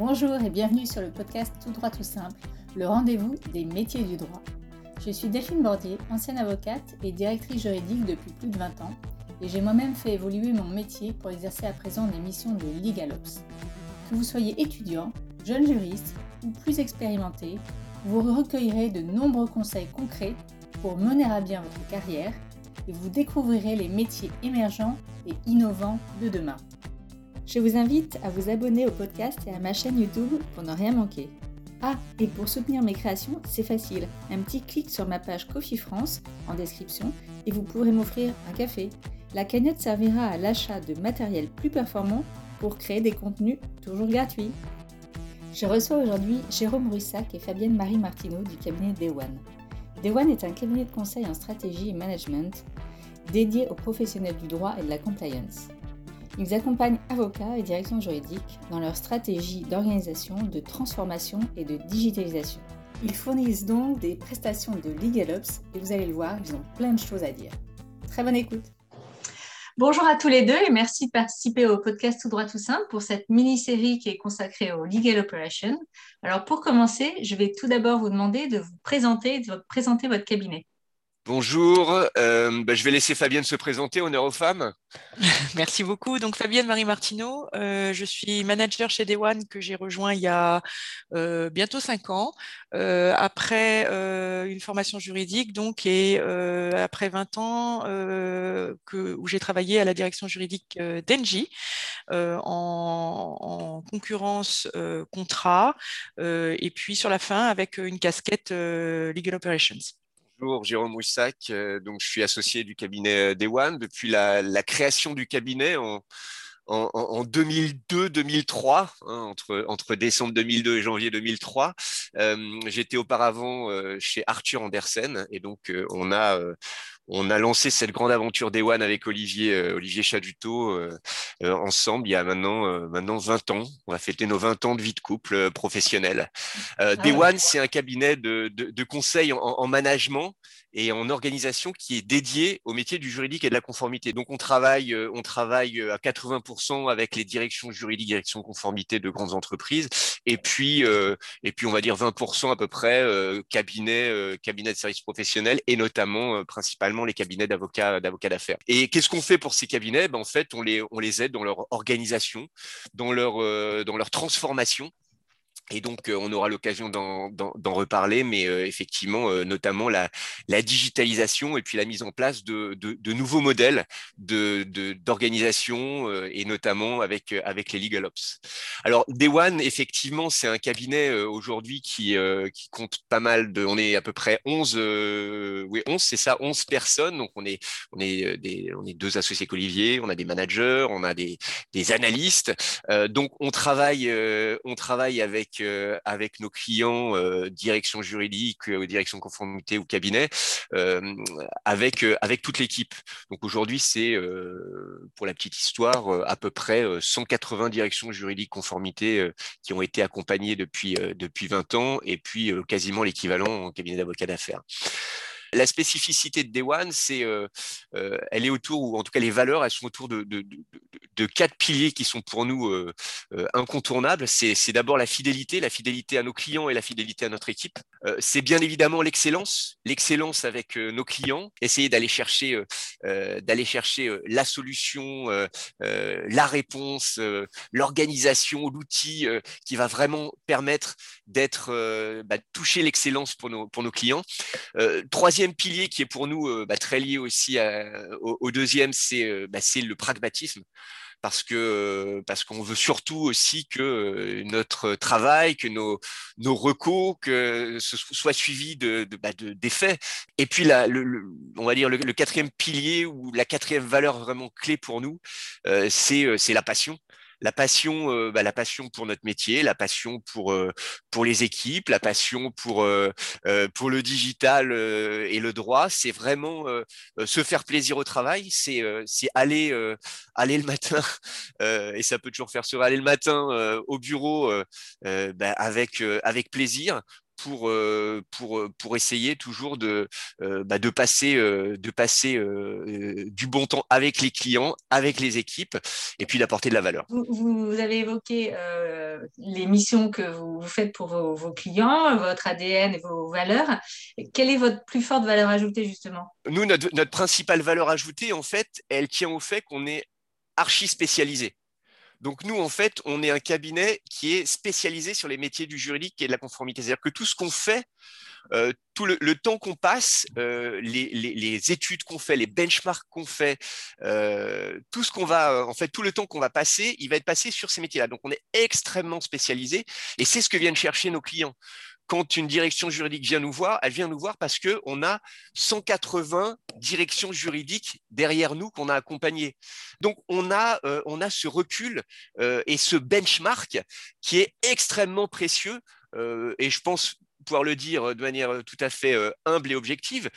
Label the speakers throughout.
Speaker 1: Bonjour et bienvenue sur le podcast Tout droit tout simple, le rendez-vous des métiers du droit. Je suis Delphine Bordier, ancienne avocate et directrice juridique depuis plus de 20 ans, et j'ai moi-même fait évoluer mon métier pour exercer à présent des missions de LegalOps. Que vous soyez étudiant, jeune juriste ou plus expérimenté, vous recueillerez de nombreux conseils concrets pour mener à bien votre carrière et vous découvrirez les métiers émergents et innovants de demain. Je vous invite à vous abonner au podcast et à ma chaîne YouTube pour ne rien manquer. Ah, et pour soutenir mes créations, c'est facile. Un petit clic sur ma page Coffee France en description et vous pourrez m'offrir un café. La cagnotte servira à l'achat de matériel plus performant pour créer des contenus toujours gratuits. Je reçois aujourd'hui Jérôme Russac et Fabienne Marie Martineau du cabinet. Day One est un cabinet de conseil en stratégie et management dédié aux professionnels du droit et de la compliance. Ils accompagnent avocats et directions juridiques dans leur stratégie d'organisation, de transformation et de digitalisation. Ils fournissent donc des prestations de LegalOps et vous allez le voir, ils ont plein de choses à dire. Très bonne écoute. Bonjour à tous les deux et merci de participer au podcast Tout droit tout simple pour cette mini-série qui est consacrée au Legal Operation. Alors pour commencer, je vais tout d'abord vous demander de vous présenter, de présenter votre cabinet.
Speaker 2: Bonjour, euh, bah, je vais laisser Fabienne se présenter, honneur aux femmes.
Speaker 3: Merci beaucoup. Donc Fabienne Marie Martineau, euh, je suis manager chez One que j'ai rejoint il y a euh, bientôt cinq ans, après une formation juridique donc et après 20 ans où j'ai travaillé à la direction juridique d'Engie en, en, concurrence contrat et puis sur la fin avec une casquette Legal Operations.
Speaker 2: Bonjour, Jérôme Roussac. Euh, donc, je suis associé du cabinet euh, One depuis la, création du cabinet en, en, 2002-2003, hein, entre, entre décembre 2002 et janvier 2003. Euh, j'étais auparavant chez Arthur Andersen et donc on a on a lancé cette grande aventure Day One avec Olivier, euh, Olivier Chaduto euh, euh, ensemble il y a maintenant, maintenant 20 ans. On va fêter nos 20 ans de vie de couple professionnel. Ah Day One, c'est un cabinet de, de, conseil en, management et en organisation qui est dédié au métier du juridique et de la conformité. Donc on travaille, on travaille à 80% avec les directions juridiques, directions conformité de grandes entreprises, et puis et puis on va dire 20% à peu près cabinet cabinet de services professionnels et notamment principalement les cabinets d'avocats d'avocats d'affaires. Et qu'est-ce qu'on fait pour ces cabinets? Ben, En fait, on les, on les aide dans leur organisation, dans leur, euh, dans leur transformation et donc, euh, on aura l'occasion d'en reparler, mais euh, effectivement, euh, notamment la, la, digitalisation et puis la mise en place de, de, de nouveaux modèles d'organisation de, et notamment avec, avec les Legal Ops. Alors, Day One, effectivement, c'est un cabinet aujourd'hui qui, qui compte pas mal de. On est à peu près 11, oui, 11, c'est ça, 11 personnes. Donc, on est, on est, des, on est deux associés qu'Olivier, on a des managers, on a des, des analystes. donc, on travaille, on travaille avec avec nos clients, euh, direction juridique, euh, direction conformité ou cabinet, euh, avec, toute l'équipe. Donc aujourd'hui, c'est, pour la petite histoire, à peu près 180 directions juridiques conformité qui ont été accompagnées depuis 20 ans et puis quasiment l'équivalent en cabinet d'avocat d'affaires. La spécificité de Day One, c'est, euh, euh, elle est autour, ou en tout cas les valeurs, elles sont autour de, quatre piliers qui sont pour nous euh, incontournables. C'est, d'abord la fidélité, la fidélité à nos clients et la fidélité à notre équipe. c'est bien évidemment l'excellence, l'excellence avec nos clients, essayer d'aller chercher, chercher la solution, la réponse, l'organisation, l'outil qui va vraiment permettre d'être, bah, toucher l'excellence pour nos, pour nos clients. troisième deuxième pilier qui est pour nous euh, bah, très lié aussi au, deuxième, euh, bah, c'est le pragmatisme parce que euh, parce qu'on veut surtout aussi que notre travail, que nos nos recours, que ce soit suivi de, bah. Et puis la, le, on va dire le, quatrième pilier ou la quatrième valeur vraiment clé pour nous, c'est la passion la passion, euh, bah, la passion pour notre métier, la passion pour euh, les équipes, la passion pour euh, le digital et le droit, c'est vraiment se faire plaisir au travail, c'est aller le matin et ça peut toujours faire se aller le matin au bureau bah, avec plaisir pour, euh, pour, euh, pour essayer toujours de, euh, bah, de passer, de passer du bon temps avec les clients, avec les équipes, et puis d'apporter de la valeur.
Speaker 4: Vous, avez évoqué les missions que vous, faites pour vos, clients, votre ADN et vos valeurs. Quelle est votre plus forte valeur ajoutée, justement?
Speaker 2: Nous, notre, notre principale valeur ajoutée, en fait, elle tient au fait qu'on est archi spécialisé. Donc nous, en fait, on est un cabinet qui est spécialisé sur les métiers du juridique et de la conformité. C'est-à-dire que tout ce qu'on fait, euh, tout le, temps qu'on passe, euh, les, études qu'on fait, les benchmarks qu'on fait, euh, tout ce qu'on va, en fait, tout le temps qu'on va passer, il va être passé sur ces métiers-là. Donc on est extrêmement spécialisé et c'est ce que viennent chercher nos clients quand une direction juridique vient nous voir, elle vient nous voir parce qu'on a 180 directions juridiques derrière nous qu'on a accompagnées. Donc, on a, euh, ce recul euh, et ce benchmark qui est extrêmement précieux. Euh, et je pense pouvoir le dire de manière tout à fait humble et objective,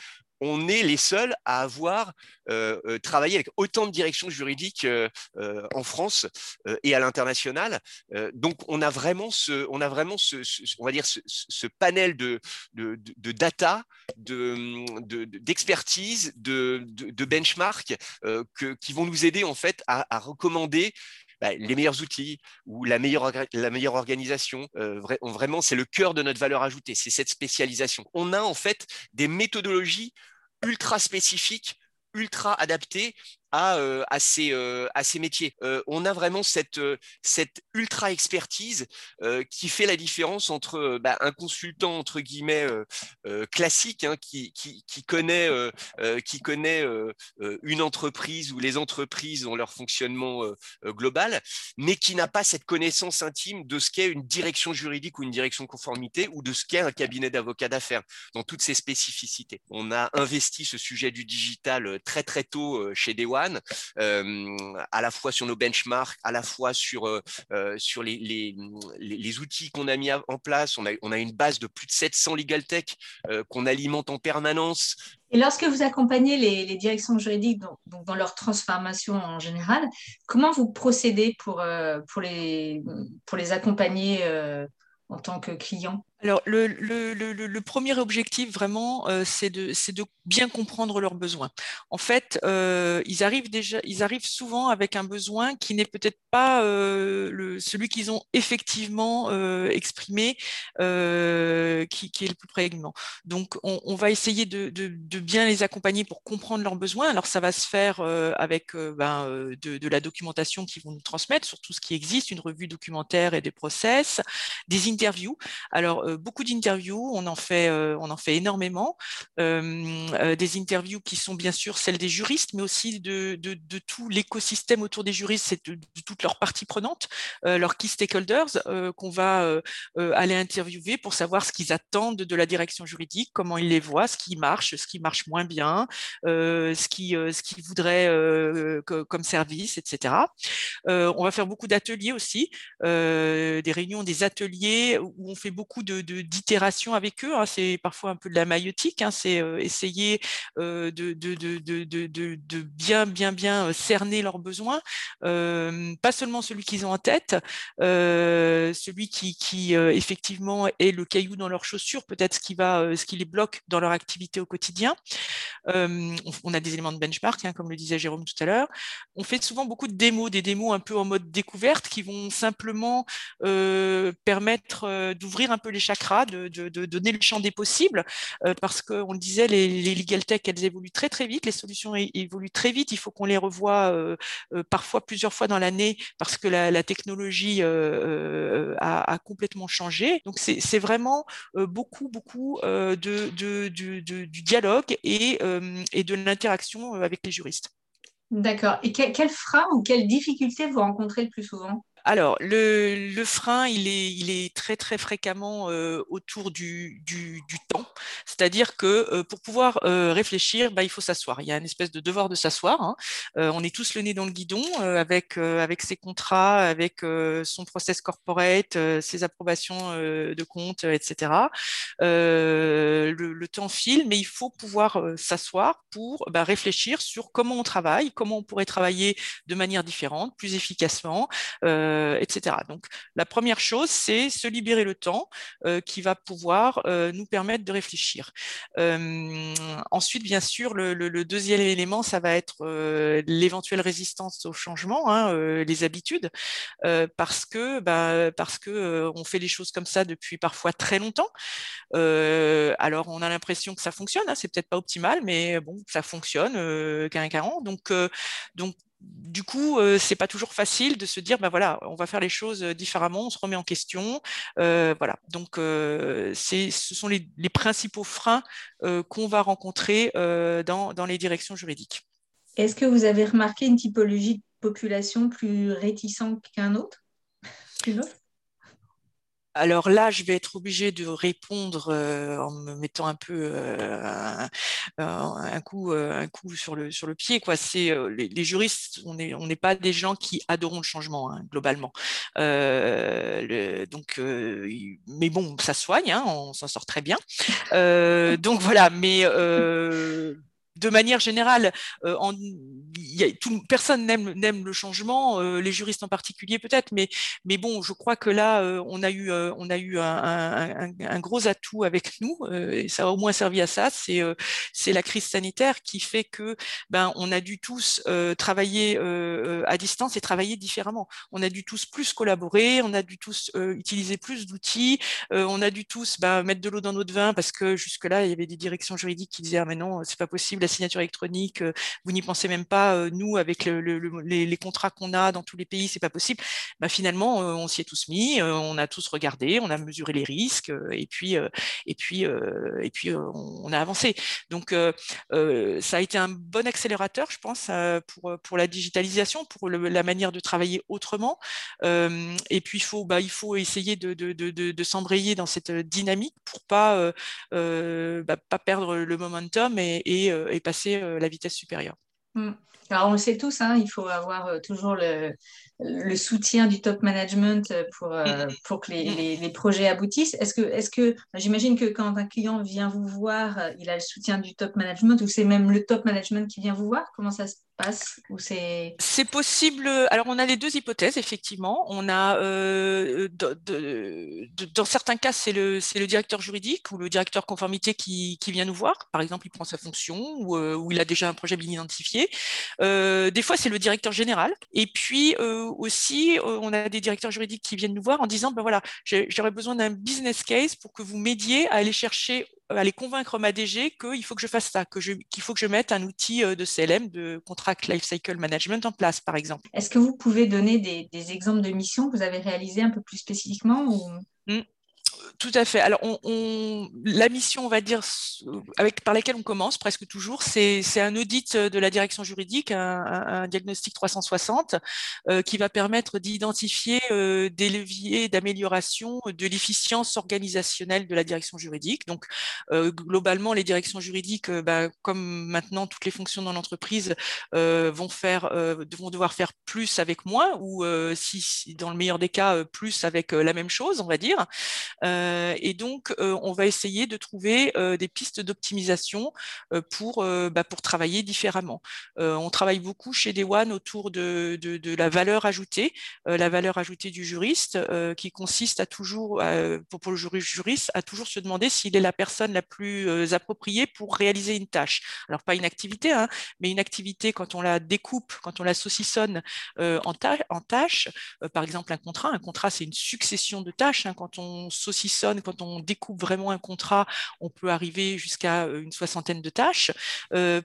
Speaker 2: on est les seuls à avoir euh, euh, travaillé avec autant de directions juridiques euh, en France et à l'international. donc, on a vraiment ce, on va dire ce, panel de, data, d'expertise, de, de, benchmark qui vont nous aider en fait à, recommander bah, les meilleurs outils ou la meilleure, la meilleure organisation. vraiment, c'est le cœur de notre valeur ajoutée, c'est cette spécialisation. On a en fait des méthodologies ultra spécifique, ultra adapté à, euh, euh, à, ces, métiers. Euh, on a vraiment cette, ultra expertise qui fait la différence entre bah, un consultant entre guillemets classique hein, qui, connaît, une entreprise ou les entreprises dans leur fonctionnement global, mais qui n'a pas cette connaissance intime de ce qu'est une direction juridique ou une direction conformité ou de ce qu'est un cabinet d'avocats d'affaires dans toutes ses spécificités. On a investi ce sujet du digital très très tôt chez Dewa euh, à la fois sur nos benchmarks, à la fois sur, euh, euh, sur les, les, les, outils qu'on a mis en place. On a, on a une base de plus de 700 legal tech qu'on alimente en permanence.
Speaker 4: Et lorsque vous accompagnez les, directions juridiques dans leur transformation en général, comment vous procédez pour, pour, les, pour les accompagner en tant que client
Speaker 3: alors, le, premier objectif, vraiment, euh, c'est de, bien comprendre leurs besoins. En fait, euh, ils, arrivent déjà, ils arrivent souvent avec un besoin qui n'est peut-être pas euh, celui qu'ils ont effectivement exprimé, qui, est le plus prégnant. Donc, on, va essayer de, bien les accompagner pour comprendre leurs besoins. Alors, ça va se faire avec ben, de, la documentation qu'ils vont nous transmettre sur tout ce qui existe, une revue documentaire et des process, des interviews. Alors, beaucoup d'interviews, on en fait, euh, on en fait énormément. Euh, euh, des interviews qui sont bien sûr celles des juristes, mais aussi de, tout l'écosystème autour des juristes, c'est de, toutes leurs parties prenantes, leurs key stakeholders qu'on va aller interviewer pour savoir ce qu'ils attendent de la direction juridique, comment ils les voient, ce qui marche, ce qui marche moins bien, ce qu'ils ce voudraient comme service, etc. on va faire beaucoup d'ateliers aussi, des réunions, des ateliers où on fait beaucoup de, d'itération avec eux. Hein. C'est parfois un peu de la maïotique. Hein. C'est euh, essayer euh, de, bien, bien, bien euh, cerner leurs besoins. pas seulement celui qu'ils ont en tête, celui qui, qui effectivement est le caillou dans leurs chaussures, peut-être ce qui va, ce qui les bloque dans leur activité au quotidien. on, a des éléments de benchmark, hein, comme le disait Jérôme tout à l'heure. On fait souvent beaucoup de démos, des démos un peu en mode découverte qui vont simplement permettre d'ouvrir un peu les chakras, de, donner le champ des possibles, euh, parce qu'on le disait, les, legal tech, elles évoluent très très vite, les solutions évoluent très vite, il faut qu'on les revoie euh, euh, parfois plusieurs fois dans l'année, parce que la, technologie a, complètement changé. Donc c'est vraiment beaucoup, beaucoup de, du dialogue et, de l'interaction avec les juristes.
Speaker 4: D'accord. Et quel, quel frein ou quelle difficulté vous rencontrez le plus souvent?
Speaker 3: Alors, le, frein, il est, très, très fréquemment euh, autour du, temps. C'est-à-dire que pour pouvoir réfléchir, bah, il faut s'asseoir. Il y a une espèce de devoir de s'asseoir. Hein. on est tous le nez dans le guidon avec, ses contrats, avec son process corporate, ses approbations de comptes, etc. Le, temps file, mais il faut pouvoir s'asseoir pour bah, réfléchir sur comment on travaille, comment on pourrait travailler de manière différente, plus efficacement, etc. Donc, la première chose, c'est se libérer le temps qui va pouvoir nous permettre de réfléchir. ensuite, bien sûr, le, deuxième élément, ça va être l'éventuelle résistance au changement, hein, les habitudes, parce que, bah, parce que on fait les choses comme ça depuis parfois très longtemps. alors, on a l'impression que ça fonctionne. Hein, c'est peut-être pas optimal, mais bon, ça fonctionne, euh, carrément. Donc, donc du coup, euh, c'est pas toujours facile de se dire, ben voilà, on va faire les choses euh, différemment, on se remet en question, euh, voilà. Donc, ce sont les, principaux freins qu'on va rencontrer dans, les directions juridiques.
Speaker 4: Est-ce que vous avez remarqué une typologie de population plus réticente qu'un autre,
Speaker 3: alors là, je vais être obligée de répondre euh, en me mettant un peu euh, un, coup, euh, un coup sur le, sur le pied. Quoi. C'est, les, juristes, on n'est pas des gens qui adorons le changement, hein, globalement. donc, mais bon, ça soigne, hein, on s'en sort très bien. donc voilà, mais de manière générale, euh, personne n'aime le changement, euh, les juristes en particulier peut-être, mais, bon, je crois que là, euh, on a eu, un, gros atout avec nous, et ça a au moins servi à ça, c'est la crise sanitaire qui fait que ben, on a dû tous travailler à distance et travailler différemment. On a dû tous plus collaborer, on a dû tous utiliser plus d'outils, on a dû tous ben, mettre de l'eau dans notre vin parce que jusque-là, il y avait des directions juridiques qui disaient ah, mais non, c'est pas possible signature électronique, euh, vous n'y pensez même pas, euh, nous, avec les, contrats qu'on a dans tous les pays, c'est pas possible. Bah, finalement, euh, on s'y est tous mis, on a tous regardé, on a mesuré les risques, et puis, et puis, et puis on, a avancé. Donc, ça a été un bon accélérateur, je pense, pour, pour la digitalisation, pour la manière de travailler autrement. et puis, il faut, bah, il faut essayer de, de, de, de s'embrayer dans cette dynamique pour pas, bah, pas perdre le momentum et, et, passer euh, la vitesse supérieure.
Speaker 4: Hmm. Alors, on le sait tous, hein, il faut avoir euh, toujours le, le, soutien du top management pour, euh, pour que les, les, projets aboutissent. Est-ce que, est que j'imagine que quand un client vient vous voir, il a le soutien du top management ou c'est même le top management qui vient vous voir? Comment ça se passe? Ou c'est...
Speaker 3: c'est possible. Alors, on a les deux hypothèses, effectivement. On a, euh, dans certains cas, c'est le, c'est le directeur juridique ou le directeur conformité qui, qui vient nous voir. Par exemple, il prend sa fonction ou, euh, ou il a déjà un projet bien identifié. Euh, des fois, c'est le directeur général. Et puis aussi, on a des directeurs juridiques qui viennent nous voir en disant, ben voilà, j'aurais besoin d'un business case pour que vous m'aidiez à aller chercher aller convaincre ma DG qu'il faut que je fasse ça, qu'il faut que je mette un outil de CLM, de Contract Lifecycle Management en place, par exemple.
Speaker 4: Est-ce que vous pouvez donner des, exemples de missions que vous avez réalisées un peu plus spécifiquement ou... Mmh
Speaker 3: tout à fait. Alors, la mission, on va dire, par laquelle on commence presque toujours, c'est un audit de la direction juridique, un, diagnostic 360, euh, qui va permettre d'identifier euh, des leviers d'amélioration de l'efficience organisationnelle de la direction juridique. Donc, euh, globalement, les directions juridiques, bah, comme maintenant toutes les fonctions dans l'entreprise, vont faire, devoir faire plus avec moins, ou si, dans le meilleur des cas, plus avec la même chose, on va dire. Euh, et donc, euh, on va essayer de trouver euh, des pistes d'optimisation pour, bah, pour travailler différemment. on travaille beaucoup chez One autour de, de, la valeur ajoutée, la valeur ajoutée du juriste, qui consiste à toujours, pour, le juriste, à toujours se demander s'il est la personne la plus appropriée pour réaliser une tâche. Alors, pas une activité, hein, mais une activité, quand on la découpe, quand on la saucissonne en, en, tâches, par exemple un contrat, un contrat, c'est une succession de tâches. Hein, quand on saucissonne quand on découpe vraiment un contrat, on peut arriver jusqu'à une soixantaine de tâches.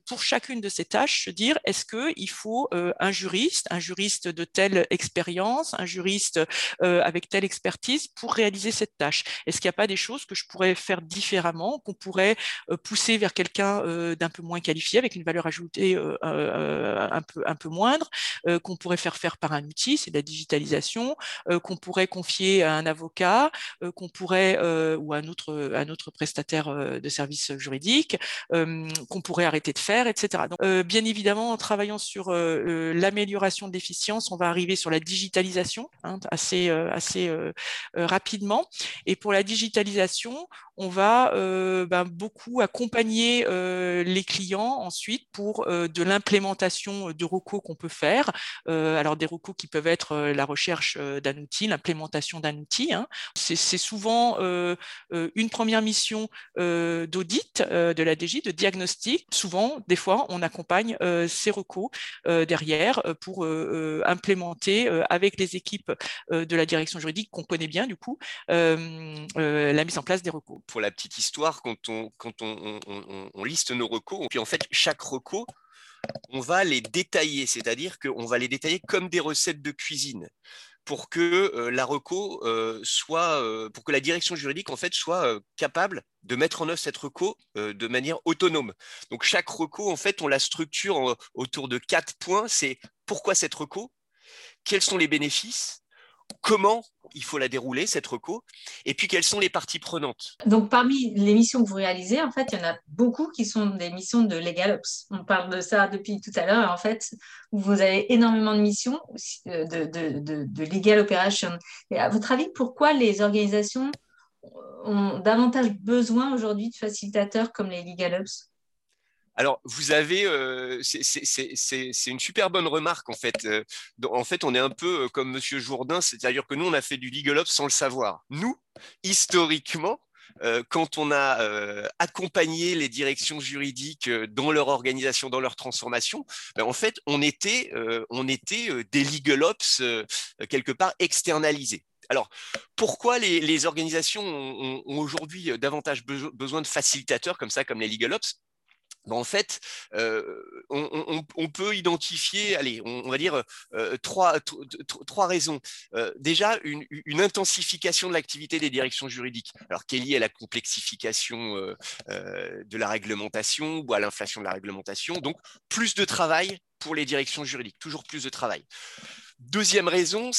Speaker 3: pour chacune de ces tâches, se dire est-ce qu'il faut un juriste, un juriste de telle expérience, un juriste avec telle expertise pour réaliser cette tâche? Est-ce qu'il n'y a pas des choses que je pourrais faire différemment, qu'on pourrait pousser vers quelqu'un d'un peu moins qualifié, avec une valeur ajoutée un, peu, un peu moindre, qu'on pourrait faire faire par un outil, c'est de la digitalisation, qu'on pourrait confier à un avocat, qu'on pourrait pourrait, ou un autre, un autre prestataire de services juridiques, qu'on pourrait arrêter de faire, etc. Donc, bien évidemment, en travaillant sur l'amélioration de l'efficience, on va arriver sur la digitalisation hein, assez, assez rapidement. Et pour la digitalisation, on va ben, beaucoup accompagner les clients ensuite pour de l'implémentation de recours qu'on peut faire. alors des recours qui peuvent être la recherche d'un outil, l'implémentation d'un outil. Hein. C'est souvent une première mission d'audit de la DG, de diagnostic. Souvent, des fois, on accompagne ces recours derrière pour implémenter avec les équipes de la direction juridique qu'on connaît bien du coup la mise en place des recours
Speaker 2: pour la petite histoire, quand on, quand on, liste nos recos, puis en fait, chaque reco, on va les détailler, c'est-à-dire qu'on va les détailler comme des recettes de cuisine pour que la reco soit, pour que la direction juridique en fait soit capable de mettre en œuvre cette reco de manière autonome. Donc chaque reco en fait on la structure autour de quatre points. C'est pourquoi cette reco, quels sont les bénéfices, comment il faut la dérouler, cette reco, et puis quelles sont les parties prenantes.
Speaker 4: Donc parmi les missions que vous réalisez, en fait, il y en a beaucoup qui sont des missions de LegalOps. On parle de ça depuis tout à l'heure, en fait, vous avez énormément de missions euh, de, Legal Operation. Et à votre avis, pourquoi les organisations ont davantage besoin aujourd'hui de facilitateurs comme les LegalOps
Speaker 2: alors, vous avez, euh, c'est une super bonne remarque en fait. Euh, en fait, on est un peu euh, comme Monsieur Jourdain, c'est-à-dire que nous, on a fait du legal ops sans le savoir. Nous, historiquement, quand on a accompagné les directions juridiques dans leur organisation, dans leur transformation, ben, en fait, on était, des legal ops quelque part externalisés. Alors, pourquoi les, organisations ont, ont aujourd'hui davantage besoin de facilitateurs comme ça, comme les legal ops? Ben, en fait, on, peut identifier, allez, on, va dire trois, raisons. Déjà, une, intensification de l'activité des directions juridiques, alors qui est liée à la complexification de la réglementation ou à l'inflation de la réglementation. Donc, plus de travail pour les directions juridiques, toujours plus de travail. Deuxième raison,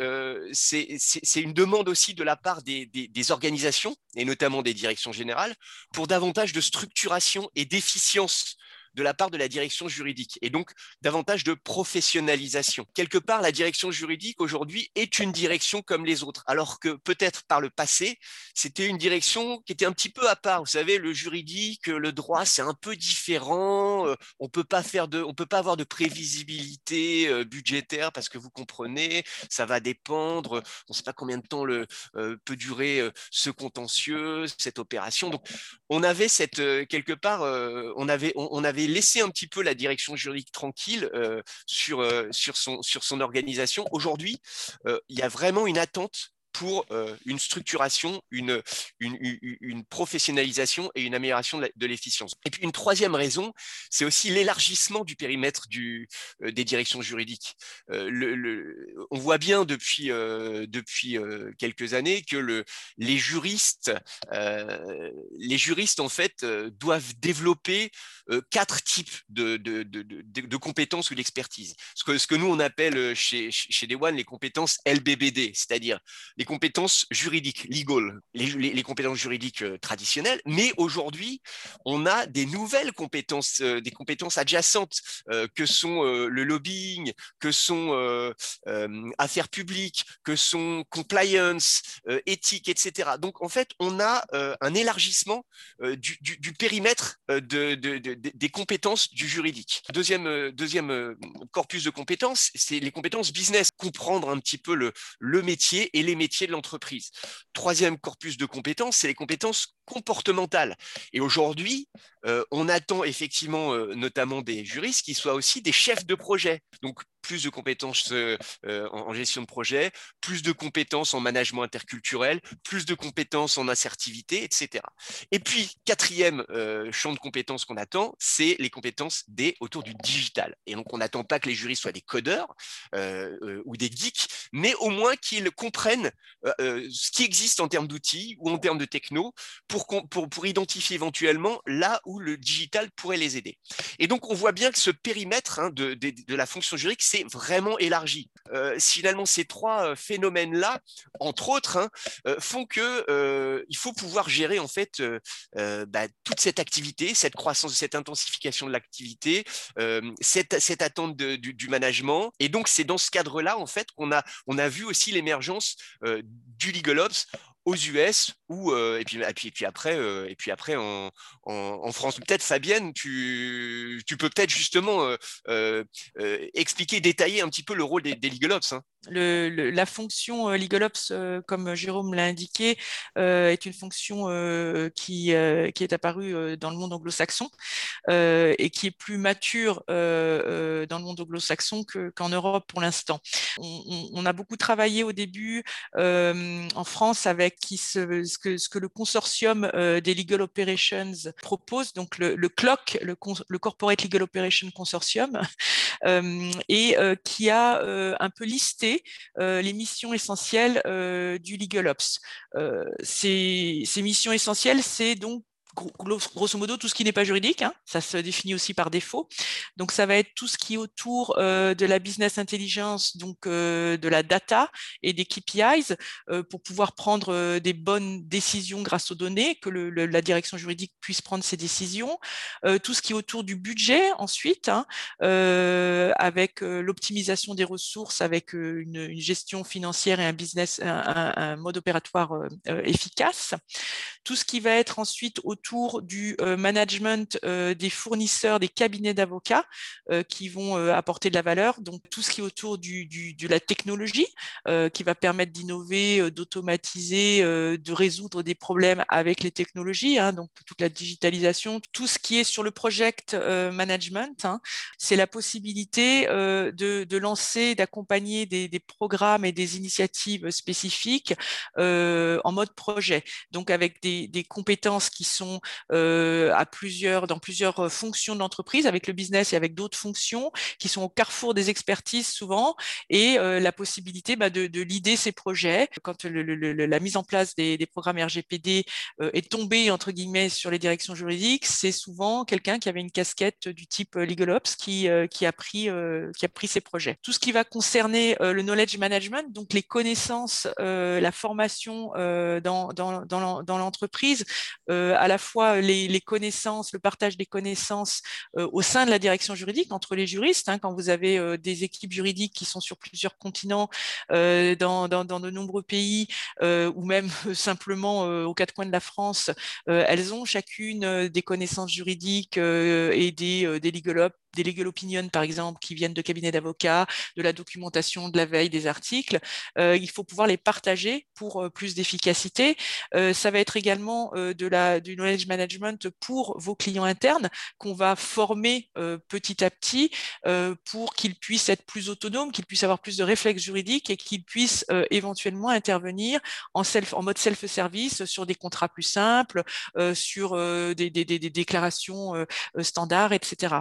Speaker 2: euh, c'est une demande aussi de la part des, organisations, et notamment des directions générales, pour davantage de structuration et d'efficience de la part de la direction juridique et donc davantage de professionnalisation. Quelque part, la direction juridique aujourd'hui est une direction comme les autres, alors que peut-être par le passé, c'était une direction qui était un petit peu à part. Vous savez, le juridique, le droit, c'est un peu différent. Euh, on peut pas faire de, on peut pas avoir de prévisibilité euh, budgétaire parce que vous comprenez, ça va dépendre. On ne sait pas combien de temps le, euh, peut durer ce contentieux, cette opération. Donc, on avait cette quelque part, on avait, on avait laisser un petit peu la direction juridique tranquille euh, sur, euh, sur son organisation. Aujourd'hui, euh, il y a vraiment une attente pour euh, une structuration, une, une, professionnalisation et une amélioration de l'efficience. Et puis une troisième raison, c'est aussi l'élargissement du périmètre euh, des directions juridiques. Euh, on voit bien depuis, depuis quelques années que le, les juristes, les juristes en fait doivent développer quatre types de, de, de, compétences ou d'expertise. Ce que, ce que nous on appelle chez, chez One les compétences LBBD, c'est-à-dire les compétences juridiques, legal, les, compétences juridiques euh, traditionnelles, mais aujourd'hui, on a des nouvelles compétences, euh, des compétences adjacentes euh, que sont le lobbying, que sont affaires publiques, que sont compliance, éthique, etc. Donc, en fait, on a un élargissement du, périmètre de, des compétences du juridique. Deuxième, deuxième corpus de compétences, c'est les compétences business, comprendre un petit peu le, le métier et les métiers de l'entreprise. Troisième corpus de compétences, c'est les compétences comportementales. Et aujourd'hui, euh, on attend effectivement euh, notamment des juristes qui soient aussi des chefs de projet. Donc plus de compétences euh, en, gestion de projet, plus de compétences en management interculturel, plus de compétences en assertivité, etc. Et puis, quatrième champ de compétences qu'on attend, c'est les compétences autour du digital. Et donc, on n'attend pas que les juristes soient des codeurs ou des geeks, mais au moins qu'ils comprennent ce qui existe en termes d'outils ou en termes de techno pour, pour, identifier éventuellement là où le digital pourrait les aider. Et donc, on voit bien que ce périmètre hein, de, de, la fonction juridique s'est vraiment élargi. finalement, ces trois phénomènes-là, entre autres, hein, font que il faut pouvoir gérer en fait bah, toute cette activité, cette croissance, cette intensification de l'activité, cette, cette, attente du, management. Et donc, c'est dans ce cadre-là en fait qu'on a, on a vu aussi l'émergence du Legal Ops aux US ou et, puis, et, puis, et puis après et puis après en, en, France peut-être Fabienne tu, tu peux peut-être justement expliquer détailler un petit peu le rôle des, des Legal Ops hein.
Speaker 3: la fonction Legal Ops comme Jérôme l'a indiqué est une fonction qui, qui est apparue dans le monde anglo-saxon et qui est plus mature dans le monde anglo-saxon qu'en Europe pour l'instant on, on, a beaucoup travaillé au début en France avec ce, que, le consortium euh, des Legal Operations propose, donc le, le CLOC, le, Corporate Legal Operation Consortium, euh, et euh, qui a un peu listé les missions essentielles du Legal Ops. Ces, missions essentielles, c'est donc grosso modo tout ce qui n'est pas juridique, hein, ça se définit aussi par défaut. Donc ça va être tout ce qui est autour euh, de la business intelligence, donc euh, de la data et des KPIs euh, pour pouvoir prendre des bonnes décisions grâce aux données, que la direction juridique puisse prendre ses décisions. tout ce qui est autour du budget ensuite, hein, avec l'optimisation des ressources, avec une, gestion financière et un business, un mode opératoire efficace. Tout ce qui va être ensuite autour autour du euh, management euh, des fournisseurs, des cabinets d'avocats euh, qui vont apporter de la valeur. Donc tout ce qui est autour de la technologie qui va permettre d'innover, d'automatiser, de résoudre des problèmes avec les technologies, hein, donc toute la digitalisation, tout ce qui est sur le project management, hein, c'est la possibilité de, lancer, d'accompagner des, programmes et des initiatives spécifiques en mode projet, donc avec des compétences qui sont à plusieurs, dans plusieurs fonctions de l'entreprise, avec le business et avec d'autres fonctions qui sont au carrefour des expertises souvent, et la possibilité bah, de, de leader ces projets. Quand la mise en place des, programmes RGPD est tombée entre guillemets sur les directions juridiques, c'est souvent quelqu'un qui avait une casquette du type Legal Ops qui, qui, a pris, qui a pris ces projets. Tout ce qui va concerner le knowledge management, donc les connaissances, la formation dans, dans, dans l'entreprise, à la fois les, connaissances, le partage des connaissances euh, au sein de la direction juridique entre les juristes. Hein, quand vous avez euh, des équipes juridiques qui sont sur plusieurs continents, euh, dans, de nombreux pays, ou même simplement aux quatre coins de la France, elles ont chacune des connaissances juridiques et des, des des legal opinions, par exemple, qui viennent de cabinets d'avocats, de la documentation, de la veille des articles. Euh, il faut pouvoir les partager pour euh, plus d'efficacité. Euh, ça va être également de la, du knowledge management pour vos clients internes qu'on va former petit à petit pour qu'ils puissent être plus autonomes, qu'ils puissent avoir plus de réflexes juridiques et qu'ils puissent éventuellement intervenir en, self, en mode self-service sur des contrats plus simples, sur des, déclarations standards, etc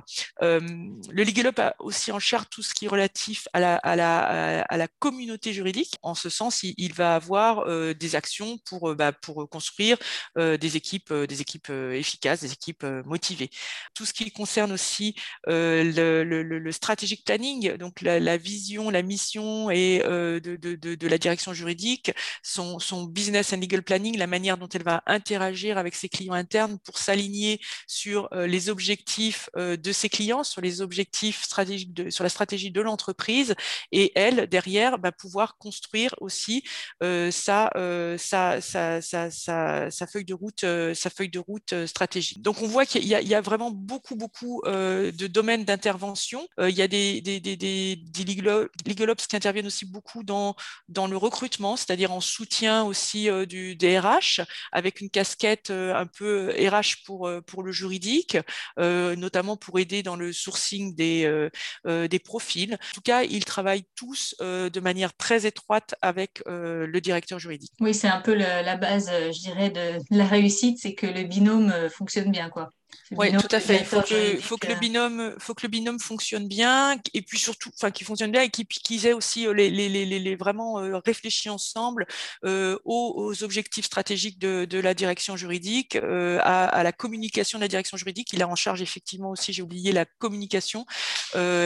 Speaker 3: le Legal Up a aussi en charge tout ce qui est relatif à la, communauté juridique. En ce sens, il, va avoir euh, des actions pour, euh, bah, construire euh, des équipes, efficaces, des équipes motivées. Tout ce qui concerne aussi le, strategic planning, donc la, vision, la mission et de, la direction juridique, son business and legal planning, la manière dont elle va interagir avec ses clients internes pour s'aligner sur les objectifs de ses clients, sur les objectifs stratégiques, sur la stratégie de l'entreprise et elle, derrière, va pouvoir construire aussi euh, sa, euh, sa, sa, sa, feuille de route, euh, sa feuille de route euh, stratégique. Donc on voit qu'il y, a vraiment beaucoup, beaucoup de domaines d'intervention. Il y a des, des, des, des, des legal, qui interviennent aussi beaucoup dans, dans le recrutement, c'est-à-dire en soutien aussi du, des RH, avec une casquette un peu RH pour, pour le juridique, notamment pour aider dans le sourcing des, euh, euh, des profils. En tout cas, ils travaillent tous euh, de manière très étroite avec le directeur juridique.
Speaker 4: Oui, c'est un peu la base, je dirais, de la réussite, c'est que le binôme fonctionne bien, quoi.
Speaker 3: Oui, tout à fait. Il faut que, faut que, le binôme, faut que le binôme fonctionne bien et puis surtout, enfin, qu'il fonctionne bien et qu'ils aient aussi les, les, les, les vraiment réfléchi ensemble aux, aux, objectifs stratégiques de, de, la direction juridique, à, à, la communication de la direction juridique. Il a en charge effectivement aussi, j'ai oublié, la communication,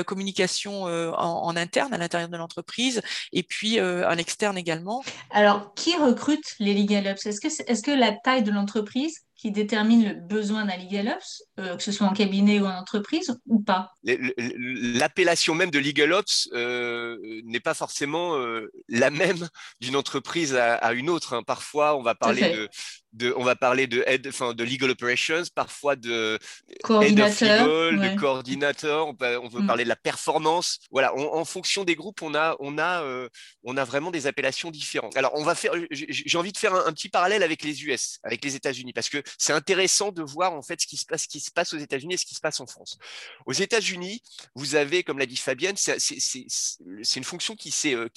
Speaker 3: communication en, en, interne, à l'intérieur de l'entreprise et puis en externe également.
Speaker 4: Alors, qui recrute les legal ops? Est-ce que, est, que la taille de l'entreprise qui détermine le besoin d'un legal ops, euh, que ce soit en cabinet ou en entreprise, ou pas
Speaker 2: L'appellation même de legal ops euh, n'est pas forcément euh, la même d'une entreprise à, une autre. Hein. Parfois, on va parler de, de, on va parler de, head, enfin, de legal operations, parfois de
Speaker 4: coordinateur,
Speaker 2: legal, de coordinateur. On, peut, on mm. parler de la performance. Voilà, en fonction des groupes, on a, on a, on a vraiment des appellations différentes. Alors, on va faire. J'ai envie de faire un, un, petit parallèle avec les US, avec les États-Unis, parce que c'est intéressant de voir en fait ce qui se passe, ce qui se passe aux États-Unis et ce qui se passe en France. Aux États-Unis, vous avez, comme l'a dit Fabienne, c'est une fonction qui s'est euh,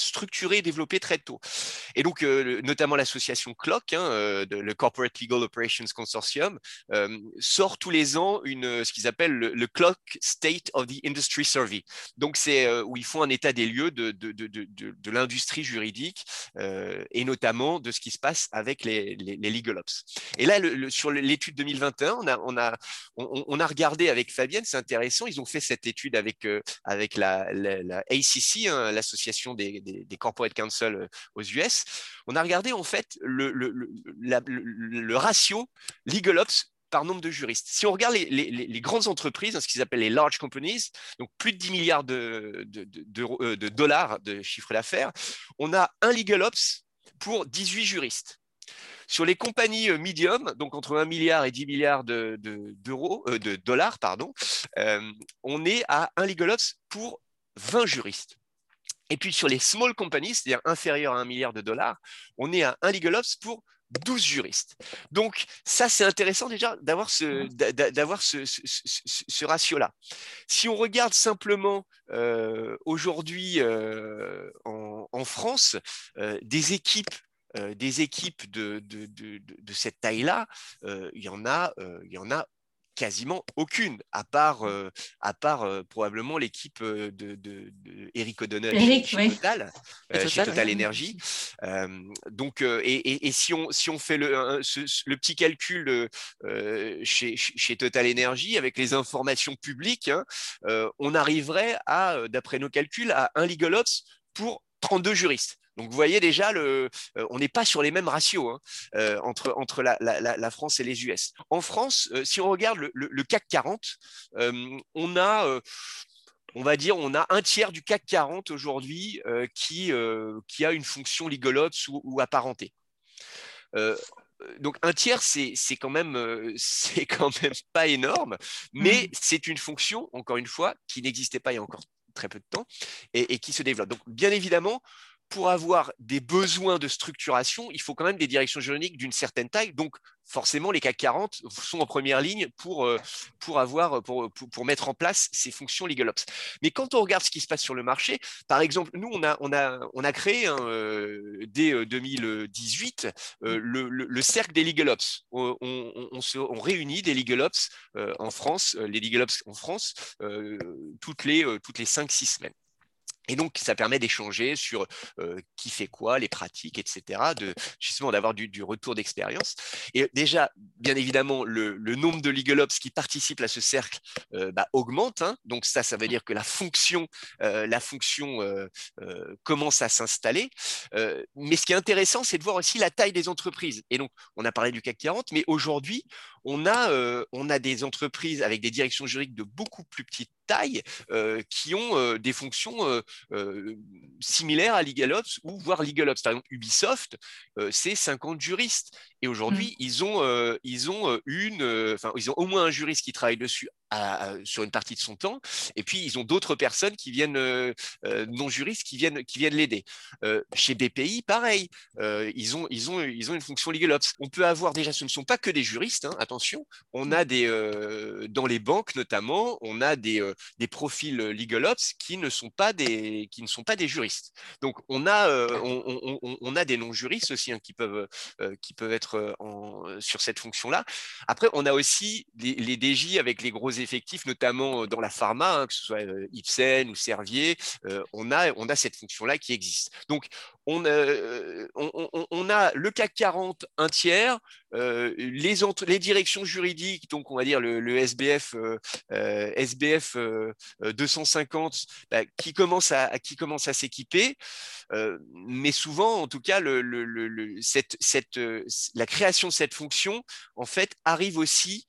Speaker 2: structurée et développée très tôt. Et donc, euh, notamment l'association CLOC, hein, euh, le Corporate Legal Operations Consortium, sort tous les ans une, ce qu'ils appellent le, CLOC State of the Industry Survey. Donc, c'est où ils font un état des lieux de, de, de, de l'industrie juridique et notamment de ce qui se passe avec les, les, legal et là, sur l'étude 2021, on a, on, a, on, a regardé avec Fabienne, c'est intéressant, ils ont fait cette étude avec, euh, avec la, ACC, hein, l'association des, des, corporate counsel euh, aux US. On a regardé en fait le, ratio legal ops par nombre de juristes. Si on regarde les, grandes entreprises, hein, ce qu'ils appellent les large companies, donc plus de 10 milliards euh, de dollars de chiffre d'affaires, on a un legal ops pour 18 juristes. Sur les compagnies euh, medium, donc entre 1 milliard et 10 milliards de, d'euros, de dollars, pardon, on est à un legal ops pour 20 juristes. Et puis sur les small companies, c'est-à-dire inférieurs à 1 milliard de dollars, on est à un legal ops pour 12 juristes. Donc ça, c'est intéressant déjà d'avoir ce, d'avoir ce, ce, ratio-là. Si on regarde simplement aujourd'hui en, en, France, des équipes euh, des équipes de, de, de, de cette taille-là, euh, il, y en a, euh, il y en a quasiment aucune, à part, à part probablement l'équipe de, de, Eric O'Donnell chez, Total, chez Total Energy. donc, et, et, si, on, si on fait le, le petit calcul chez, chez, Total Energy avec les informations publiques, hein, on arriverait à, d'après nos calculs, à un legal ops pour 32 juristes. Donc vous voyez déjà, le, euh, on n'est pas sur les mêmes ratios hein, euh, entre, entre la, la, France et les US. En France, euh, si on regarde le, le, CAC 40, on a on va dire, on a un tiers du CAC 40 aujourd'hui qui, qui a une fonction legal ops ou, ou apparentée. donc un tiers, c'est quand même c'est quand même pas énorme, mais mmh. c'est une fonction, encore une fois, qui n'existait pas il y a encore très peu de temps et, et qui se développe. Donc bien évidemment, pour avoir des besoins de structuration, il faut quand même des directions juridiques d'une certaine taille. Donc, forcément, les CAC 40 sont en première ligne pour, euh, pour, avoir, pour, pour, mettre en place ces fonctions legal ops. Mais quand on regarde ce qui se passe sur le marché, par exemple, nous, on a, on a, on a créé hein, euh, dès 2018 euh, le, le, cercle des legal ops. On, on, se, on réunit des legal ops en France, les legal ops en France, toutes les, toutes les 5-6 semaines. Et donc, ça permet d'échanger sur qui fait quoi, les pratiques, etc., de, justement d'avoir du, retour d'expérience. Et déjà, bien évidemment, le, nombre de legal ops qui participent à ce cercle bah, augmente. Hein. donc ça, ça veut dire que la fonction, la fonction commence à s'installer. mais ce qui est intéressant, c'est de voir aussi la taille des entreprises. Et donc, on a parlé du CAC 40, mais aujourd'hui, on a, on a des entreprises avec des directions juridiques de beaucoup plus petites taille qui ont des fonctions similaires à LegalOps ou voire LegalOps. Par exemple, Ubisoft, c'est 50 juristes. Et aujourd'hui, mmh. ils ont, ils ont une, enfin, ils ont au moins un juriste qui travaille dessus sur une partie de son temps. Et puis, ils ont d'autres personnes qui viennent, euh, euh, non juristes, qui viennent, qui viennent l'aider. Euh, chez BPI, pareil, ils, ont, ils, ont, ils ont une fonction legal ops. On peut avoir déjà, ce ne sont pas que des juristes, hein, attention, on a des, dans les banques notamment, on a des, des profils legal ops qui ne sont pas des, qui ne sont pas des juristes. Donc, on a, on, a des non-juristes aussi hein, qui, peuvent, qui peuvent être en, sur cette fonction-là. Après, on a aussi les, les, DJ avec les gros effectifs, notamment dans la pharma, hein, que ce soit Ipsen ou Servier. on, a, cette fonction-là qui existe. Donc, on, on, a le CAC 40 un tiers, euh, les, les, directions juridiques, donc on va dire le, SBF, SBF 250, bah, qui commence à, qui commence à s'équiper, euh, mais souvent, en tout cas, le, cette, cette, euh, la création de cette fonction, en fait, arrive aussi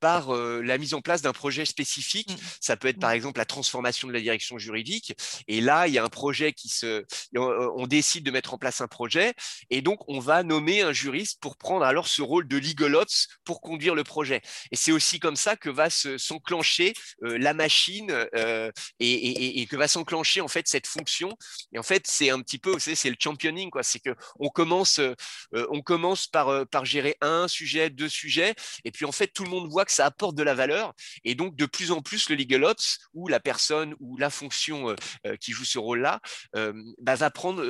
Speaker 2: par la mise en place d'un projet spécifique. Mmh. Ça peut être par mmh. exemple la transformation de la direction juridique, et là, il y a un projet qui se, on décide de mettre en place un projet, et donc on va nommer un juriste pour prendre alors ce rôle de legal ops pour conduire le projet. Et c'est aussi comme ça que va s'enclencher euh, la machine euh, et, que va s'enclencher en fait cette fonction. Et en fait, c'est un petit peu, c'est le championing, quoi. C'est que on commence, euh, on commence par, par gérer un sujet, deux sujets, et puis en fait, tout le monde voit que ça apporte de la valeur. Et donc, de plus en plus, le legal ops ou la personne ou la fonction qui joue ce rôle-là bah, va prendre,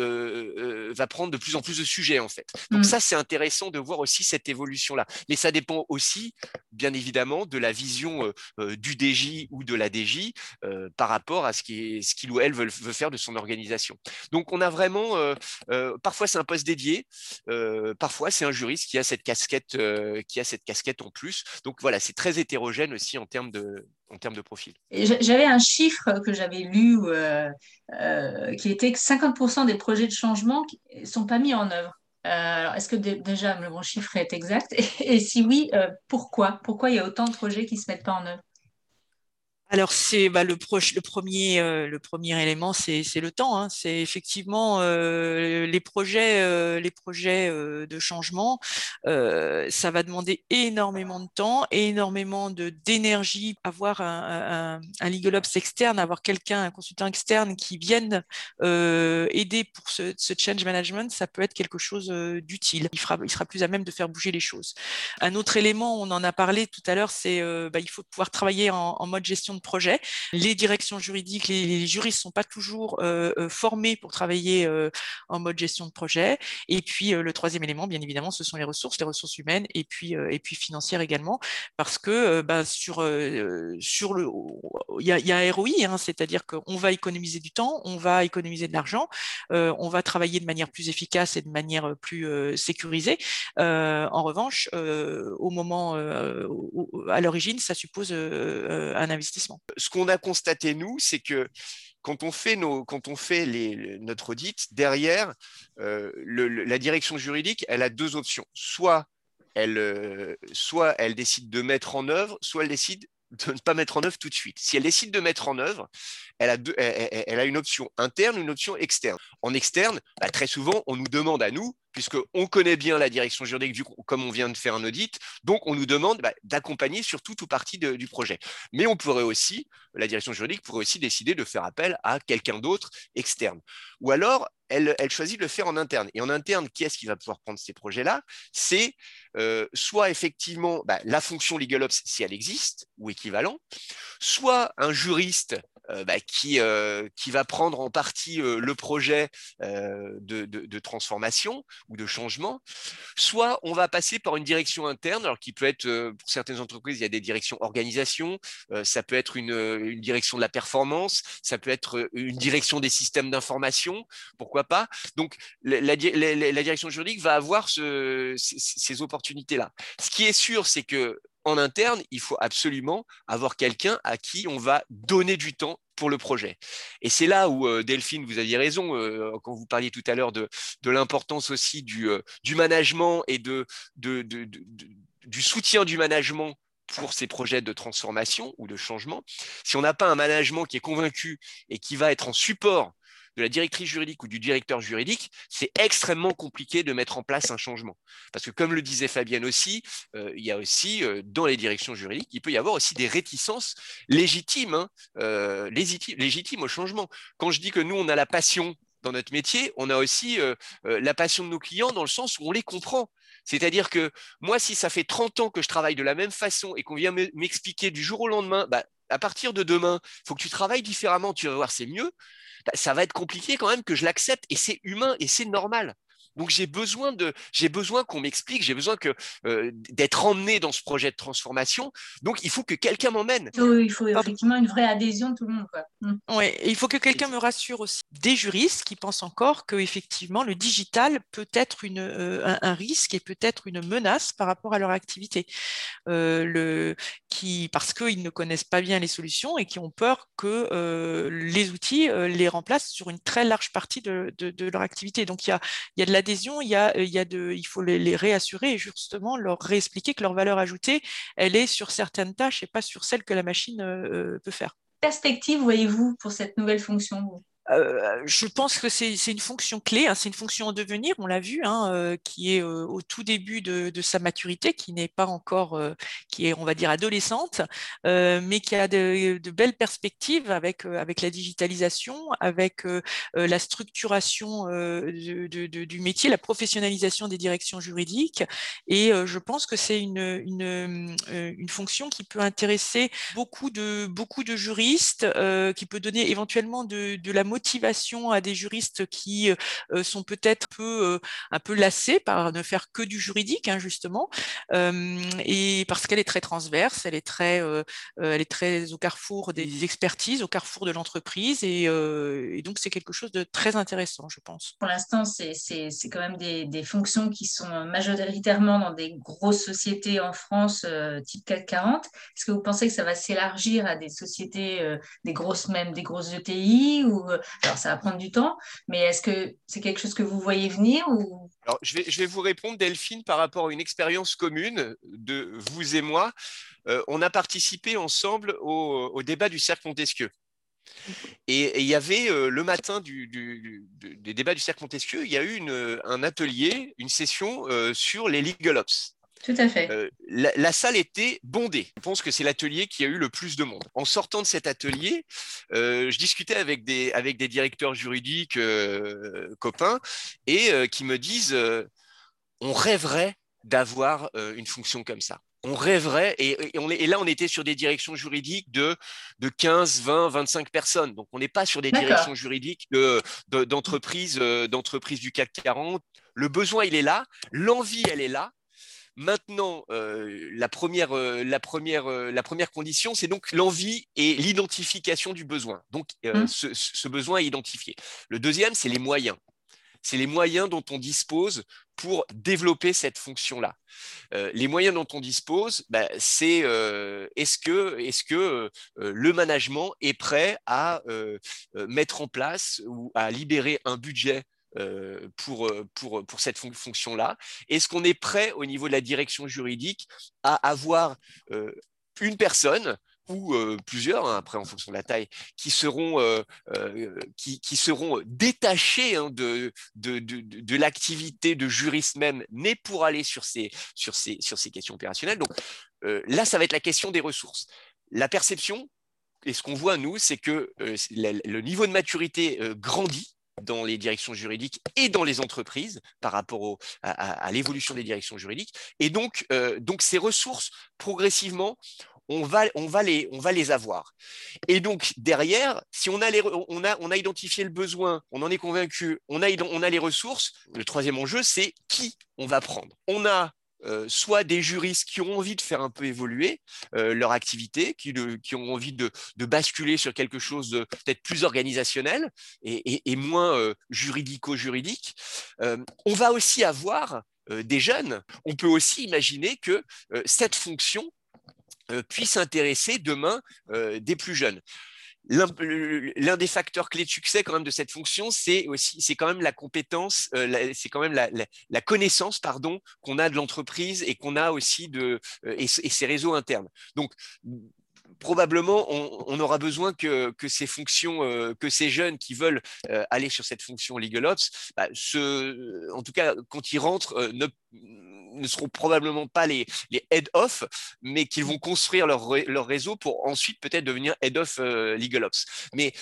Speaker 2: va prendre de plus en plus de sujets en fait. Donc mmh. ça, c'est intéressant de voir aussi cette évolution-là. Mais ça dépend aussi, bien évidemment, de la vision euh, euh, du DJ ou de la DJ euh, par rapport à ce qu'il ou elle veut, faire de son organisation. Donc, on a vraiment, parfois c'est un poste dédié, parfois c'est un juriste qui a cette casquette, qui a cette casquette en plus. Donc voilà, c'est très hétérogène aussi en termes de, en termes de profil.
Speaker 4: J'avais un chiffre que j'avais lu qui était que 50% des projets de changement ne sont pas mis en œuvre. Euh, alors, est-ce que déjà le bon chiffre est exact? Et, si oui, euh, pourquoi? Pourquoi il y a autant de projets qui ne se mettent pas en œuvre?
Speaker 3: Alors c'est bah, le, le, premier, euh, le premier élément, c'est le temps. Hein. C'est effectivement euh, les projets, euh, de changement. ça va demander énormément de temps, énormément d'énergie. Avoir un, un, legal ops externe, avoir quelqu'un, un consultant externe qui vienne aider pour ce, change management, ça peut être quelque chose d'utile. Il, sera plus à même de faire bouger les choses. Un autre élément, on en a parlé tout à l'heure, c'est bah, il faut pouvoir travailler en, mode gestion projet. Les directions juridiques, les, juristes ne sont pas toujours euh, euh, formés pour travailler euh, en mode gestion de projet. Et puis le troisième élément, bien évidemment, ce sont les ressources, les ressources humaines et puis, et puis financières également, parce que bah, sur, sur le, il y a, ROI, hein, c'est-à-dire qu'on va économiser du temps, on va économiser de l'argent, on va travailler de manière plus efficace et de manière plus sécurisée. en revanche, au moment, à l'origine, ça suppose un investissement.
Speaker 2: Ce qu'on a constaté, nous, c'est que quand on fait, nos, quand notre audit, derrière, euh, la direction juridique, elle a deux options. Soit elle, euh, soit elle décide de mettre en œuvre, soit elle décide de ne pas mettre en œuvre tout de suite. Si elle décide de mettre en œuvre, elle a, elle, a une option interne, une option externe. En externe, bah, très souvent, on nous demande à nous, puisqu'on connaît bien la direction juridique, comme on vient de faire un audit, donc on nous demande bah, d'accompagner sur tout ou partie du projet. Mais on pourrait aussi, la direction juridique pourrait aussi décider de faire appel à quelqu'un d'autre externe. Ou alors, elle, choisit de le faire en interne. Et en interne, qui est-ce qui va pouvoir prendre ces projets-là? C'est euh, soit effectivement bah, la fonction legal ops, si elle existe, ou équivalent, soit un juriste bah, qui, euh, qui va prendre en partie euh, le projet de, transformation ou de changement, soit on va passer par une direction interne, alors qui peut être, pour certaines entreprises, il y a des directions organisation, ça peut être une, direction de la performance, ça peut être une direction des systèmes d'information, pourquoi pas. Donc, la, direction juridique va avoir ces opportunités-là. Ce qui est sûr, c'est que en interne, il faut absolument avoir quelqu'un à qui on va donner du temps pour le projet. Et c'est là où, euh, Delphine, vous aviez raison, euh, quand vous parliez tout à l'heure de, l'importance aussi du, euh, du, management et de, du soutien du management pour ces projets de transformation ou de changement. Si on n'a pas un management qui est convaincu et qui va être en support de la directrice juridique ou du directeur juridique, c'est extrêmement compliqué de mettre en place un changement. Parce que comme le disait Fabienne aussi, euh, il y a aussi euh, dans les directions juridiques, il peut y avoir aussi des réticences légitimes, hein, euh, légitimes au changement. Quand je dis que nous, on a la passion dans notre métier, on a aussi la passion de nos clients dans le sens où on les comprend. C'est-à-dire que moi, si ça fait 30 ans que je travaille de la même façon et qu'on vient m'expliquer du jour au lendemain, bah, à partir de demain, il faut que tu travailles différemment, tu vas voir, c'est mieux. Bah, ça va être compliqué quand même que je l'accepte et c'est humain et c'est normal. Donc j'ai besoin de, j'ai besoin qu'on m'explique, j'ai besoin que euh, d'être emmené dans ce projet de transformation. Donc il faut que quelqu'un m'emmène.
Speaker 4: il faut effectivement une vraie adhésion de tout le monde.
Speaker 3: Mmh. Ouais, il faut que quelqu'un me rassure aussi. Des juristes qui pensent encore que effectivement le digital peut être euh, un, risque et peut être une menace par rapport à leur activité. Euh, parce qu'ils ne connaissent pas bien les solutions et qui ont peur que les outils les remplacent sur une très large partie de, leur activité. Donc il y a, de la il, y a, faut les, réassurer et justement leur réexpliquer que leur valeur ajoutée, elle est sur certaines tâches et pas sur celles que la machine euh, peut faire.
Speaker 4: Perspective, voyez-vous, pour cette nouvelle fonction
Speaker 3: euh, je pense que c'est une fonction clé, hein, c'est une fonction en devenir, on l'a vu, hein, euh, qui est euh, au tout début de, sa maturité, qui n'est pas encore, qui est, on va dire, adolescente, mais qui a de, belles perspectives avec, avec la digitalisation, avec la structuration du métier, la professionnalisation des directions juridiques. Et je pense que c'est une, une, une, fonction qui peut intéresser beaucoup de, beaucoup de juristes, qui peut donner éventuellement de, de la motivation motivation à des juristes qui euh, sont peut-être un peu, euh, un peu lassés par ne faire que du juridique, hein, justement, et parce qu'elle est très transverse, elle est très, euh, elle est très au carrefour des expertises, au carrefour de l'entreprise, et, donc c'est quelque chose de très intéressant, je pense.
Speaker 4: Pour l'instant, c'est quand même des, des, fonctions qui sont majoritairement dans des grosses sociétés en France, type 440. Est-ce que vous pensez que ça va s'élargir à des sociétés, des grosses même, des grosses ETI ou alors, ça va prendre du temps, mais est-ce que c'est quelque chose que vous voyez venir ou...
Speaker 2: Alors, je vais, vous répondre, Delphine, par rapport à une expérience commune de vous et moi. Euh, on a participé ensemble au, débat du cercle Montesquieu. Et, il y avait euh, le matin des débats du cercle Montesquieu, il y a eu un atelier, une session euh, sur les legal ops.
Speaker 4: Tout à fait. Euh,
Speaker 2: la, salle était bondée. Je pense que c'est l'atelier qui a eu le plus de monde. En sortant de cet atelier, euh, je discutais avec des, avec des directeurs juridiques euh, copains et qui me disent on rêverait d'avoir une fonction comme ça. On rêverait, et, on et, là on était sur des directions juridiques de, de 15, 20, 25 personnes. Donc on n'est pas sur des directions juridiques d'entreprises de, d'entreprises du CAC 40. Le besoin, il est là, l'envie, elle est là, Maintenant, euh, la, première, euh, la, première, euh, la première condition, c'est donc l'envie et l'identification du besoin. Donc, mmh. ce, besoin est identifié. Le deuxième, c'est les moyens. C'est les moyens dont on dispose pour développer cette fonction-là. les moyens dont on dispose, bah, c'est est-ce que, est que le management est prêt à mettre en place ou à libérer un budget pour, euh, pour, pour cette fonction-là Est-ce qu'on est prêt au niveau de la direction juridique à avoir euh, une personne ou plusieurs, hein, après en fonction de la taille, qui seront, qui, qui, seront détachés hein, de, de, de, de l'activité de juriste même, mais pour aller sur ces, sur ces, sur ces questions opérationnelles? Donc là, ça va être la question des ressources. La perception, et ce qu'on voit, nous, c'est que le niveau de maturité grandit dans les directions juridiques et dans les entreprises par rapport à, l'évolution des directions juridiques. Et donc, euh, ces ressources, progressivement, on va, les, avoir. Et donc, derrière, si on a identifié le besoin, on en est convaincu, on a, on a les ressources, le troisième enjeu, c'est qui on va prendre. On a euh, soit des juristes qui ont envie de faire un peu évoluer euh, leur activité, qui, ont envie de, basculer sur quelque chose de peut-être plus organisationnel et, moins euh, juridico-juridique. on va aussi avoir des jeunes. On peut aussi imaginer que cette fonction puisse intéresser demain des plus jeunes l'un des facteurs clés de succès quand même de cette fonction, c'est aussi, c'est quand même la compétence, euh, c'est quand même la, connaissance, pardon, qu'on a de l'entreprise et qu'on a aussi de euh, et, ses réseaux internes. Donc probablement, on, aura besoin que, ces fonctions, euh, que ces jeunes qui veulent aller sur cette fonction Legal Ops, bah, en tout cas, quand ils rentrent, ne, seront probablement pas les, les head-off, mais qu'ils vont construire leur, leur réseau pour ensuite peut-être devenir head-off euh, Legal Ops. Mais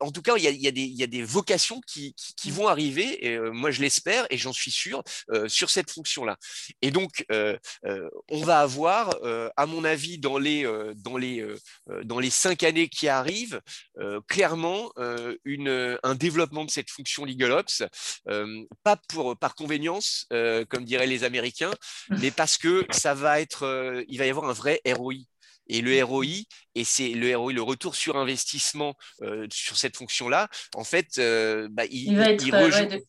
Speaker 2: en tout cas, il y a, y a, y a des, vocations qui, qui, vont arriver, et moi je l'espère, et j'en suis sûr, sur cette fonction-là. Et donc, on va avoir, à mon avis, dans les, dans les, dans les cinq années qui arrivent, clairement une, un développement de cette fonction LegalOps, pas pour, par convénience, comme diraient les Américains, mais parce que ça va être, il va y avoir un vrai ROI. Et le ROI, et c'est le ROI, le retour sur investissement sur cette fonction-là, en fait, bah, il,
Speaker 4: va être, de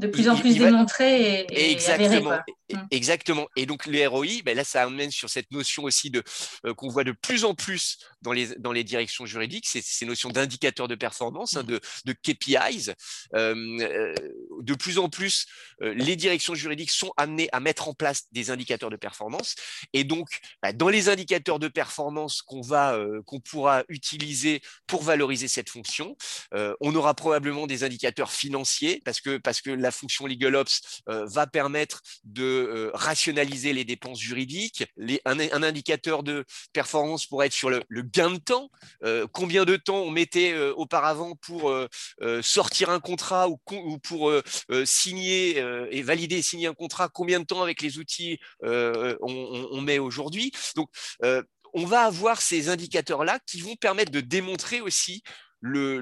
Speaker 4: plus en plus démontré et,
Speaker 2: exactement, mm. exactement. Et donc le ROI, ben là, ça amène sur cette notion aussi de euh, qu'on voit de plus en plus dans les dans les directions juridiques, c'est ces notions d'indicateurs de performance, hein, mm. de, de KPIs. Euh, euh, de plus en plus, les directions juridiques sont amenées à mettre en place des indicateurs de performance. Et donc, ben, dans les indicateurs de performance qu'on va qu'on pourra utiliser pour valoriser cette fonction, on aura probablement des indicateurs financiers parce que parce que la fonction LegalOps euh, va permettre de euh, rationaliser les dépenses juridiques. un, indicateur de performance pourrait être sur le, gain de temps. Euh, combien de temps on mettait auparavant pour sortir un contrat ou, pour signer et valider et signer un contrat Combien de temps avec les outils on, met aujourd'hui Donc, on va avoir ces indicateurs-là qui vont permettre de démontrer aussi le,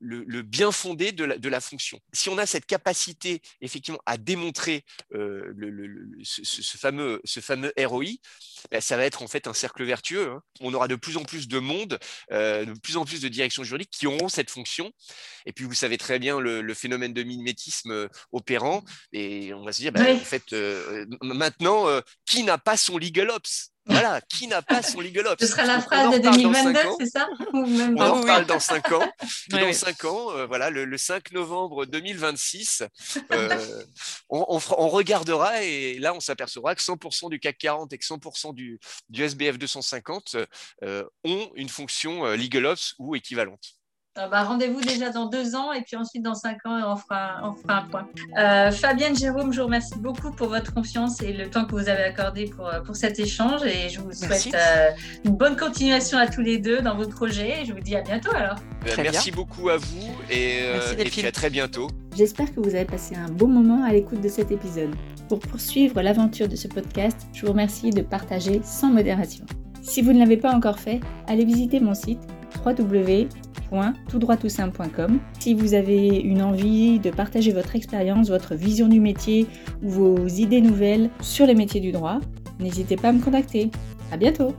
Speaker 2: le, bien fondé de la, fonction. Si on a cette capacité effectivement à démontrer euh, ce, fameux, ce fameux ROI, ben, ça va être en fait un cercle vertueux. Hein. On aura de plus en plus de monde, euh, de plus en plus de directions juridiques qui auront cette fonction. Et puis vous savez très bien le, phénomène de mimétisme euh, opérant. Et on va se dire, ben, en fait, maintenant, qui n'a pas son legal ops? Voilà, qui n'a pas son legal ops
Speaker 4: Ce sera la phrase de 2022, c'est ça
Speaker 2: On en reparle dans 5 ans. dans 5 ans, euh, voilà, le, 5 novembre 2026, euh, on, regardera et là, on s'apercevra que 100% du CAC 40 et que 100% du, du, SBF 250 euh, ont une fonction legal ops ou équivalente.
Speaker 4: Euh, bah, rendez-vous déjà dans deux ans et puis ensuite dans cinq ans, on fera, on fera un point. Euh, Fabienne, Jérôme, je vous remercie beaucoup pour votre confiance et le temps que vous avez accordé pour, euh, pour cet échange et je vous souhaite une bonne continuation à tous les deux dans vos projets et je vous dis à bientôt alors.
Speaker 2: merci beaucoup à vous et, et puis à très bientôt.
Speaker 4: J'espère que vous avez passé un bon moment à l'écoute de cet épisode. Pour poursuivre l'aventure de ce podcast, je vous remercie de partager sans modération. Si vous ne l'avez pas encore fait, allez visiter mon site www.toutdroittoutsimple.com. Si vous avez une envie de partager votre expérience, votre vision du métier ou vos idées nouvelles sur les métiers du droit, n'hésitez pas à me contacter. À bientôt!